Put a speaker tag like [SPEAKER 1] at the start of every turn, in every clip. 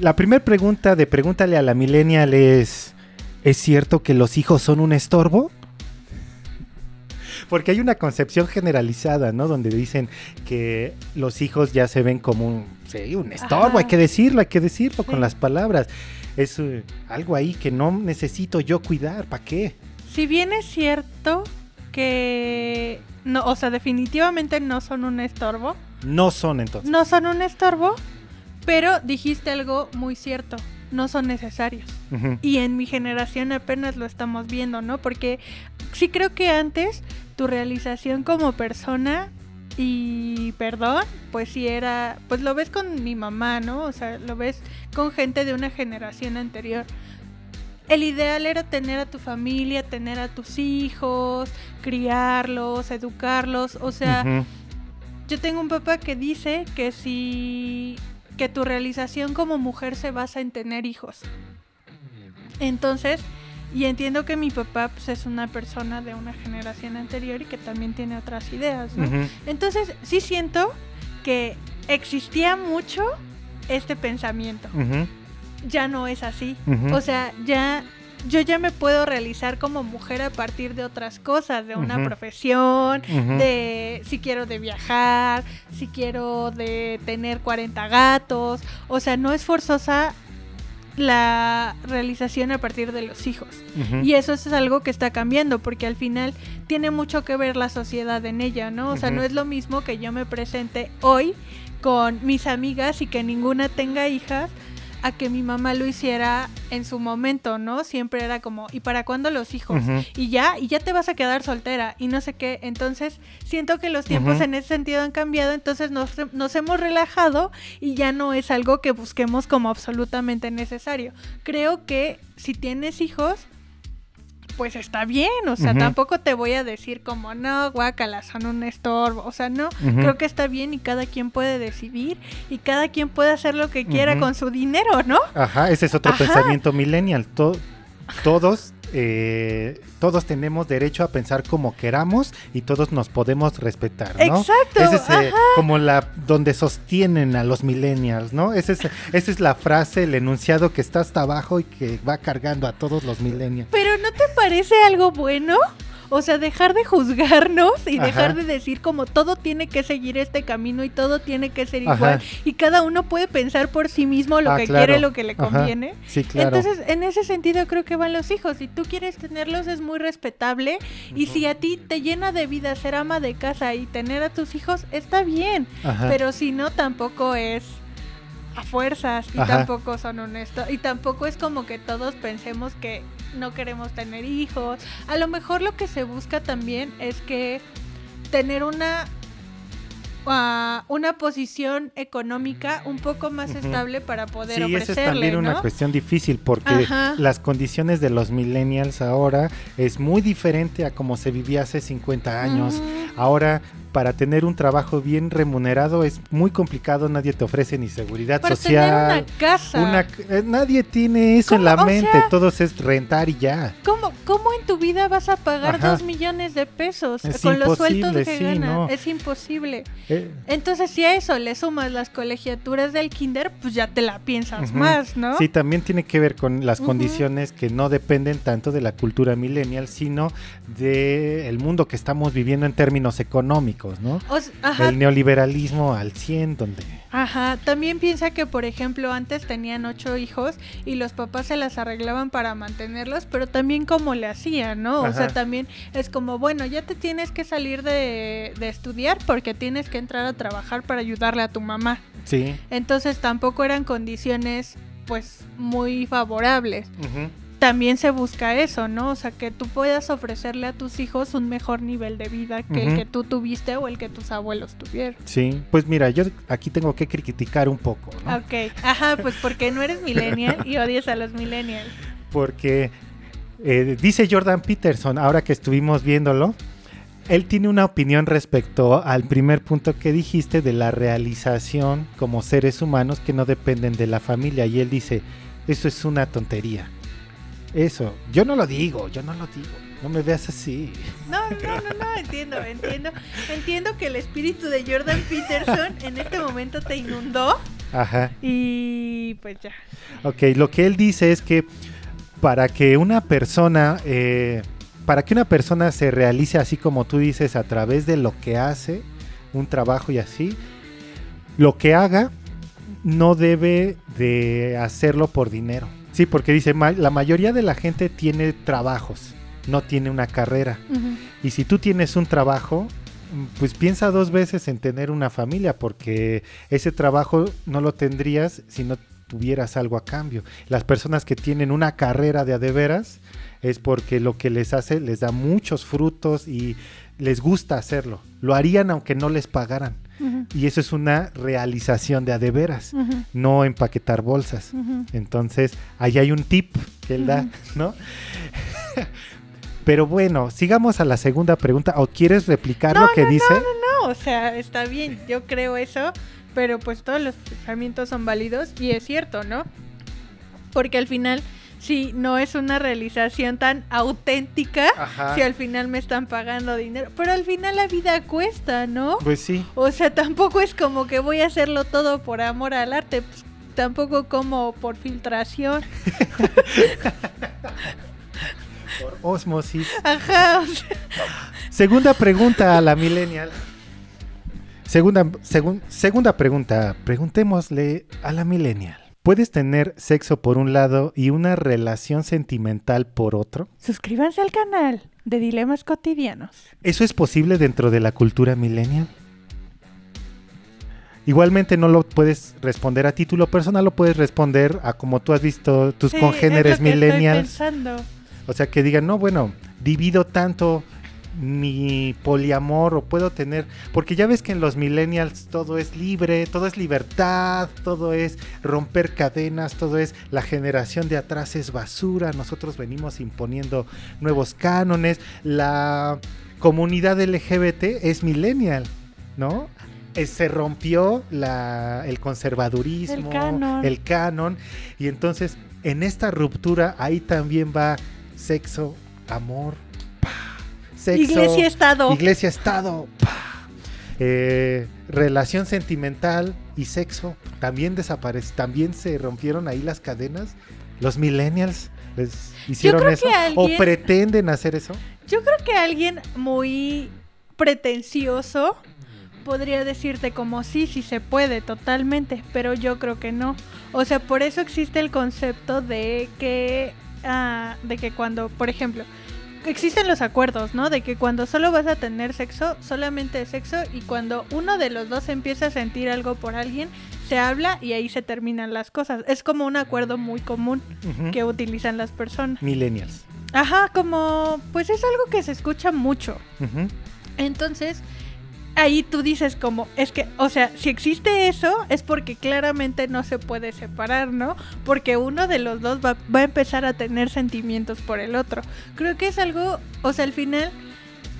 [SPEAKER 1] la primera pregunta de pregúntale a la millennial es, ¿es cierto que los hijos son un estorbo? Porque hay una concepción generalizada, ¿no? Donde dicen que los hijos ya se ven como un, sí, un estorbo,
[SPEAKER 2] Ajá.
[SPEAKER 1] hay que decirlo, hay que decirlo
[SPEAKER 2] Sí.
[SPEAKER 1] con las palabras. Es eh, algo ahí que no necesito yo cuidar, ¿para qué?
[SPEAKER 2] Si bien es cierto que no, o sea, definitivamente no son un estorbo,
[SPEAKER 1] No son entonces.
[SPEAKER 2] no son un estorbo, pero dijiste algo muy cierto, no son necesarios. Y en mi generación apenas lo estamos viendo, ¿no? Porque sí creo que antes tu realización como persona y perdón, pues sí era, pues lo ves con mi mamá, ¿no? O sea, lo ves con gente de una generación anterior. El ideal era tener a tu familia, tener a tus hijos, criarlos, educarlos, o sea, yo tengo un papá que dice que si que tu realización como mujer se basa en tener hijos. Entonces, y entiendo que mi papá pues, es una persona de una generación anterior y que también tiene otras ideas, ¿no? Entonces, sí siento que existía mucho este pensamiento. Ya no es así. O sea, ya yo ya me puedo realizar como mujer a partir de otras cosas, de una profesión, de si quiero de viajar, si quiero de tener 40 gatos, o sea, no es forzosa la realización a partir de los hijos. Y eso es algo que está cambiando, porque al final tiene mucho que ver la sociedad en ella, ¿no? O sea, no es lo mismo que yo me presente hoy con mis amigas y que ninguna tenga hijas a que mi mamá lo hiciera en su momento, ¿no? Siempre era como, ¿y para cuándo los hijos? Y ya, y ya te vas a quedar soltera y no sé qué. Entonces, siento que los tiempos en ese sentido han cambiado, entonces nos, nos hemos relajado y ya no es algo que busquemos como absolutamente necesario. Creo que si tienes hijos, pues está bien, o sea, tampoco te voy a decir como, no, guácala, son un estorbo, o sea, no, creo que está bien y cada quien puede decidir y cada quien puede hacer lo que quiera con su dinero, ¿no?
[SPEAKER 1] Ajá, ese es otro
[SPEAKER 2] Ajá.
[SPEAKER 1] pensamiento millennial. To- todos, eh, todos tenemos derecho a pensar como queramos y todos nos podemos respetar, ¿no?
[SPEAKER 2] Exacto,
[SPEAKER 1] Ese es eh, como la donde sostienen a los millennials, ¿no? Ese es, esa es la frase, el enunciado que está hasta abajo y que va cargando a todos los millennials.
[SPEAKER 2] Pero ¿no te parece algo bueno? O sea, dejar de juzgarnos y
[SPEAKER 1] Ajá.
[SPEAKER 2] dejar de decir como todo tiene que seguir este camino y todo tiene que ser
[SPEAKER 1] Ajá.
[SPEAKER 2] igual y cada uno puede pensar por sí mismo lo
[SPEAKER 1] Ah,
[SPEAKER 2] que
[SPEAKER 1] claro.
[SPEAKER 2] quiere, lo que le
[SPEAKER 1] Ajá.
[SPEAKER 2] conviene.
[SPEAKER 1] Sí, claro.
[SPEAKER 2] Entonces, en ese sentido creo que van los hijos. Si tú quieres tenerlos es muy respetable y si a ti te llena de vida ser ama de casa y tener a tus hijos, está bien. Pero si no, tampoco es a fuerzas y
[SPEAKER 1] Ajá.
[SPEAKER 2] tampoco son honestos. Y tampoco es como que todos pensemos que no queremos tener hijos. A lo mejor lo que se busca también es que tener una ah, una posición económica un poco más estable para poder
[SPEAKER 1] Sí, esa es
[SPEAKER 2] ofrecerle,
[SPEAKER 1] también una cuestión difícil porque
[SPEAKER 2] Ajá.
[SPEAKER 1] las condiciones de los millennials ahora es muy diferente a como se vivía hace 50 años. Ahora, para tener un trabajo bien remunerado es muy complicado, nadie te ofrece ni seguridad
[SPEAKER 2] Para
[SPEAKER 1] social.
[SPEAKER 2] tener una casa.
[SPEAKER 1] una- eh, nadie tiene eso en la
[SPEAKER 2] O
[SPEAKER 1] mente,
[SPEAKER 2] sea-
[SPEAKER 1] todos es rentar y ya.
[SPEAKER 2] ¿Cómo, ¿Cómo en tu vida vas a pagar
[SPEAKER 1] Ajá.
[SPEAKER 2] dos millones de pesos
[SPEAKER 1] Es
[SPEAKER 2] con los sueldos que
[SPEAKER 1] sí,
[SPEAKER 2] ganan?
[SPEAKER 1] no.
[SPEAKER 2] Es imposible.
[SPEAKER 1] Eh,
[SPEAKER 2] Entonces, si a eso le sumas las colegiaturas del kinder, pues ya te la piensas más, ¿no?
[SPEAKER 1] Sí, también tiene que ver con las condiciones que no dependen tanto de la cultura millennial, sino de el mundo que estamos viviendo en términos económicos, ¿no?
[SPEAKER 2] O s- ajá,
[SPEAKER 1] El neoliberalismo al 100, donde...
[SPEAKER 2] ajá. También piensa que, por ejemplo, antes tenían ocho hijos y los papás se las arreglaban para mantenerlos, pero también como le hacían, ¿no? O sea, también es como, bueno, ya te tienes que salir de, de estudiar porque tienes que entrar a trabajar para ayudarle a tu mamá.
[SPEAKER 1] Sí.
[SPEAKER 2] Entonces tampoco eran condiciones pues muy favorables. También se busca eso, ¿no? O sea, que tú puedas ofrecerle a tus hijos un mejor nivel de vida que el que tú tuviste o el que tus abuelos tuvieron.
[SPEAKER 1] Sí, pues mira, yo aquí tengo que criticar un poco, ¿no?
[SPEAKER 2] Ok, ajá, pues porque no eres millennial y odias a los millennials.
[SPEAKER 1] Porque eh, dice Jordan Peterson, ahora que estuvimos viéndolo, él tiene una opinión respecto al primer punto que dijiste de la realización como seres humanos que no dependen de la familia. Y él dice, eso es una tontería. Eso, yo no lo digo, yo no lo digo. No me veas así.
[SPEAKER 2] No, no, no, no, entiendo, entiendo. Entiendo que el espíritu de Jordan Peterson en este momento te inundó
[SPEAKER 1] Ajá.
[SPEAKER 2] Y pues ya.
[SPEAKER 1] Ok, lo que él dice es que para que una persona, eh, para que una persona se realice así como tú dices, a través de lo que hace, un trabajo y así, lo que haga no debe de hacerlo por dinero. Sí, porque dice, "Ma- la mayoría de la gente tiene trabajos, no tiene una carrera. Y si tú tienes un trabajo, pues piensa dos veces en tener una familia, porque ese trabajo no lo tendrías si no tuvieras algo a cambio. Las personas que tienen una carrera de a de veras es porque lo que les hace les da muchos frutos y les gusta hacerlo. Lo harían aunque no les pagaran. Y eso es una realización de a de veras, no empaquetar bolsas. Entonces, ahí hay un tip que él da. ¿no? Pero bueno, sigamos a la segunda pregunta. ¿O quieres replicar
[SPEAKER 2] No,
[SPEAKER 1] lo que
[SPEAKER 2] no,
[SPEAKER 1] dice?
[SPEAKER 2] No, o sea, está bien, yo creo eso, pero pues todos los pensamientos son válidos y es cierto, ¿no? Porque al final, si no es una realización tan auténtica,
[SPEAKER 1] Ajá.
[SPEAKER 2] si al final me están pagando dinero, pero al final la vida cuesta, ¿no?
[SPEAKER 1] Pues sí.
[SPEAKER 2] O sea, tampoco es como que voy a hacerlo todo por amor al arte, pues, tampoco como por filtración.
[SPEAKER 1] Por osmosis.
[SPEAKER 2] Ajá, o sea,
[SPEAKER 1] Segunda pregunta a la millennial. Segunda, segun- segunda pregunta. Preguntémosle a la millennial. ¿Puedes tener sexo por un lado y una relación sentimental por otro?
[SPEAKER 2] suscríbanse al canal de Dilemas Cotidianos.
[SPEAKER 1] ¿Eso es posible dentro de la cultura millennial? Igualmente no lo puedes responder a título personal, lo puedes responder a como tú has visto tus
[SPEAKER 2] Sí,
[SPEAKER 1] congéneres
[SPEAKER 2] es lo que estoy
[SPEAKER 1] millennials.
[SPEAKER 2] pensando.
[SPEAKER 1] O sea, que digan, no, bueno, divido tanto mi poliamor o puedo tener, porque ya ves que en los millennials todo es libre, todo es libertad, todo es romper cadenas, todo es la generación de atrás es basura, nosotros venimos imponiendo nuevos cánones, la comunidad LGBT es millennial, ¿no? Eh, Se rompió la- el conservadurismo,
[SPEAKER 2] El canon.
[SPEAKER 1] el canon, y entonces en esta ruptura ahí también va sexo, amor, sexo,
[SPEAKER 2] Iglesia Estado.
[SPEAKER 1] iglesia, estado, pa, eh, relación sentimental y sexo también desaparece, también se rompieron ahí las cadenas. Los millennials les hicieron eso
[SPEAKER 2] alguien-
[SPEAKER 1] o pretenden hacer eso.
[SPEAKER 2] Yo creo que alguien muy pretencioso podría decirte como sí, sí se puede totalmente, pero yo creo que no. O sea, por eso existe el concepto de que, ah, de que cuando, por ejemplo, existen los acuerdos, ¿no? De que cuando solo vas a tener sexo, solamente sexo, y cuando uno de los dos empieza a sentir algo por alguien, se habla y ahí se terminan las cosas. Es como un acuerdo muy común que utilizan las personas.
[SPEAKER 1] Millennials.
[SPEAKER 2] Ajá, como, pues es algo que se escucha mucho. Entonces, ahí tú dices como, es que, o sea, si existe eso, es porque claramente no se puede separar, ¿no? Porque uno de los dos va, va a empezar a tener sentimientos por el otro. Creo que es algo, o sea, al final,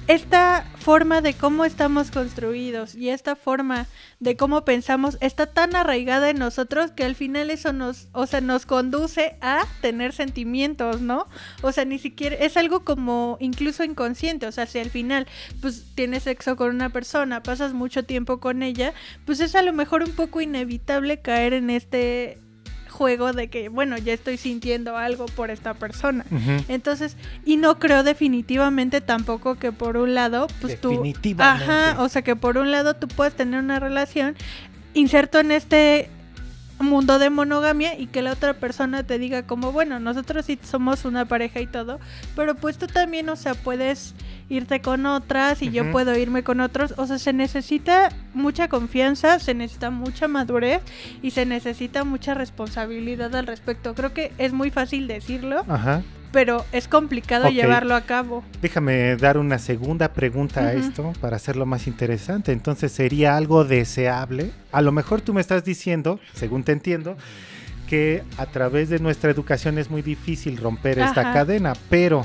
[SPEAKER 2] esta forma de cómo estamos construidos y esta forma de cómo pensamos está tan arraigada en nosotros que al final eso nos, o sea, nos conduce a tener sentimientos, ¿no? O sea, ni siquiera es algo como incluso inconsciente, o sea, si al final pues tienes sexo con una persona, pasas mucho tiempo con ella, pues es a lo mejor un poco inevitable caer en este juego de que, bueno, ya estoy sintiendo algo por esta persona. Entonces, y no creo definitivamente tampoco que por un lado, pues tú... Ajá, o sea que por un lado tú puedes tener una relación inserto en este mundo de monogamia y que la otra persona te diga como, bueno, nosotros sí somos una pareja y todo, pero pues tú también, o sea, puedes irte con otras y yo puedo irme con otros, o sea, se necesita mucha confianza, se necesita mucha madurez y se necesita mucha responsabilidad al respecto. Creo que es muy fácil decirlo,
[SPEAKER 1] Ajá.
[SPEAKER 2] pero es complicado llevarlo a cabo.
[SPEAKER 1] Déjame dar una segunda pregunta a esto para hacerlo más interesante. Entonces, ¿sería algo deseable? A lo mejor tú me estás diciendo, según te entiendo, que a través de nuestra educación es muy difícil romper esta cadena, pero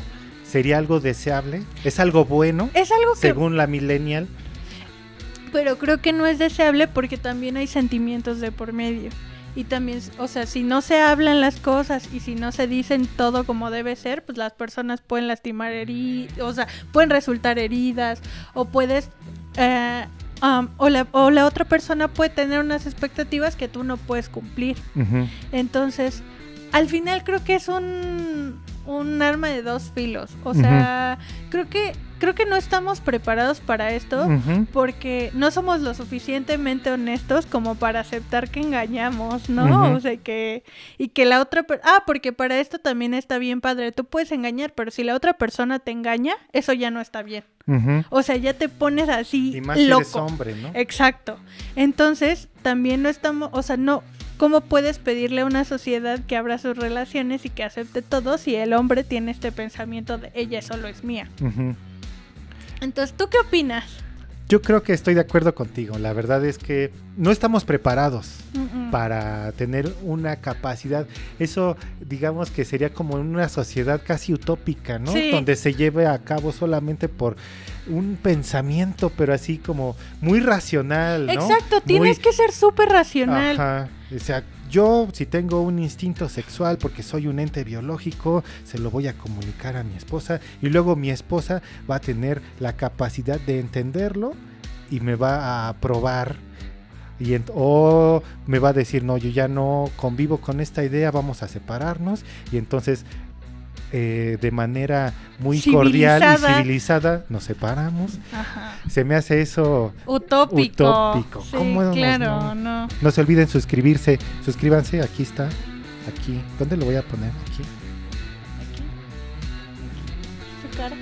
[SPEAKER 1] ¿sería algo deseable? ¿Es algo bueno?
[SPEAKER 2] Es algo que
[SPEAKER 1] Según la millennial.
[SPEAKER 2] Pero creo que no es deseable porque también hay sentimientos de por medio. Y también, o sea, si no se hablan las cosas y si no se dicen todo como debe ser, pues las personas pueden lastimar heridas, o sea, pueden resultar heridas o puedes eh, am, o, la, o la otra persona puede tener unas expectativas que tú no puedes cumplir. Entonces, al final creo que es un, un arma de dos filos. O sea, creo que creo que no estamos preparados para esto. Porque no somos lo suficientemente honestos como para aceptar que engañamos, ¿no? O sea, que... Y que la otra... Ah, porque para esto también está bien padre. Tú puedes engañar, pero si la otra persona te engaña, eso ya no está bien. O sea, ya te pones así
[SPEAKER 1] Y más si
[SPEAKER 2] loco.
[SPEAKER 1] eres hombre, ¿no?
[SPEAKER 2] Exacto. Entonces, también no estamos, o sea, no, ¿cómo puedes pedirle a una sociedad que abra sus relaciones y que acepte todo si el hombre tiene este pensamiento de ella solo es mía? Entonces, ¿tú qué opinas?
[SPEAKER 1] Yo creo que estoy de acuerdo contigo. La verdad es que no estamos preparados para tener una capacidad. Eso, digamos que sería como una sociedad casi utópica, ¿no?
[SPEAKER 2] Sí.
[SPEAKER 1] Donde se lleve a cabo solamente por un pensamiento, pero así como muy racional, ¿no?
[SPEAKER 2] Exacto,
[SPEAKER 1] Muy-
[SPEAKER 2] tienes que ser súper racional.
[SPEAKER 1] Ajá. O sea, yo si tengo un instinto sexual porque soy un ente biológico, se lo voy a comunicar a mi esposa y luego mi esposa va a tener la capacidad de entenderlo y me va a aprobar y o me va a decir, no, yo ya no convivo con esta idea, vamos a separarnos y entonces eh, de manera muy cordial y
[SPEAKER 2] civilizada
[SPEAKER 1] nos separamos. Se me hace eso
[SPEAKER 2] utópico.
[SPEAKER 1] utópico. Claro, no?
[SPEAKER 2] no?
[SPEAKER 1] No se olviden suscribirse. Suscríbanse, aquí está. Aquí. ¿Dónde lo voy a poner? Aquí. Aquí. Su cara.